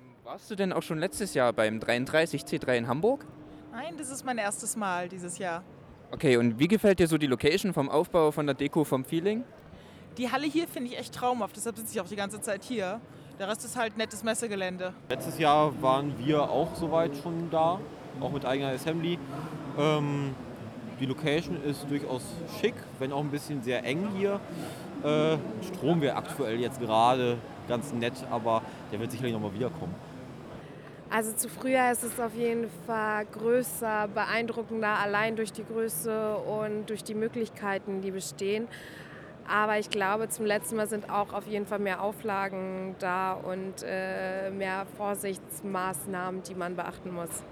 Ähm, warst du denn auch schon letztes Jahr beim 33C3 in Hamburg? Nein, das ist mein erstes Mal dieses Jahr. Okay, und wie gefällt dir so die Location vom Aufbau, von der Deko, vom Feeling? Die Halle hier finde ich echt traumhaft, deshalb sitze ich auch die ganze Zeit hier. Der Rest ist halt nettes Messegelände. Letztes Jahr waren wir auch soweit schon da, auch mit eigener Assembly. Ähm, die Location ist durchaus schick, wenn auch ein bisschen sehr eng hier. Äh, Strom wäre aktuell jetzt gerade ganz nett, aber der wird sicherlich nochmal wiederkommen. Also zu früher ist es auf jeden Fall größer, beeindruckender, allein durch die Größe und durch die Möglichkeiten, die bestehen. Aber ich glaube, zum letzten Mal sind auch auf jeden Fall mehr Auflagen da und äh, mehr Vorsichtsmaßnahmen, die man beachten muss.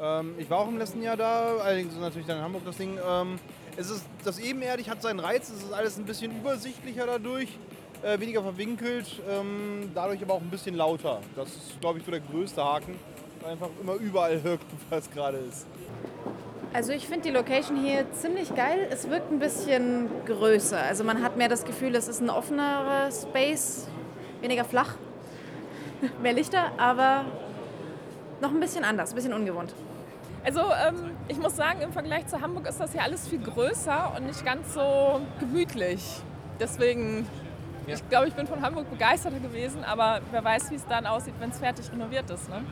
Ähm, ich war auch im letzten Jahr da, allerdings natürlich dann in Hamburg das Ding. Ähm, es ist, das ebenerdig hat seinen Reiz, es ist alles ein bisschen übersichtlicher dadurch, äh, weniger verwinkelt, ähm, dadurch aber auch ein bisschen lauter. Das ist, glaube ich, so der größte Haken, einfach immer überall wirkt, was gerade ist. Also ich finde die Location hier ziemlich geil. Es wirkt ein bisschen größer. Also man hat mehr das Gefühl, es ist ein offenerer Space, weniger flach, mehr Lichter, aber noch ein bisschen anders, ein bisschen ungewohnt. Also ähm, ich muss sagen, im Vergleich zu Hamburg ist das hier alles viel größer und nicht ganz so gemütlich. Deswegen, ja. ich glaube, ich bin von Hamburg begeisterter gewesen, aber wer weiß, wie es dann aussieht, wenn es fertig renoviert ist. Ne?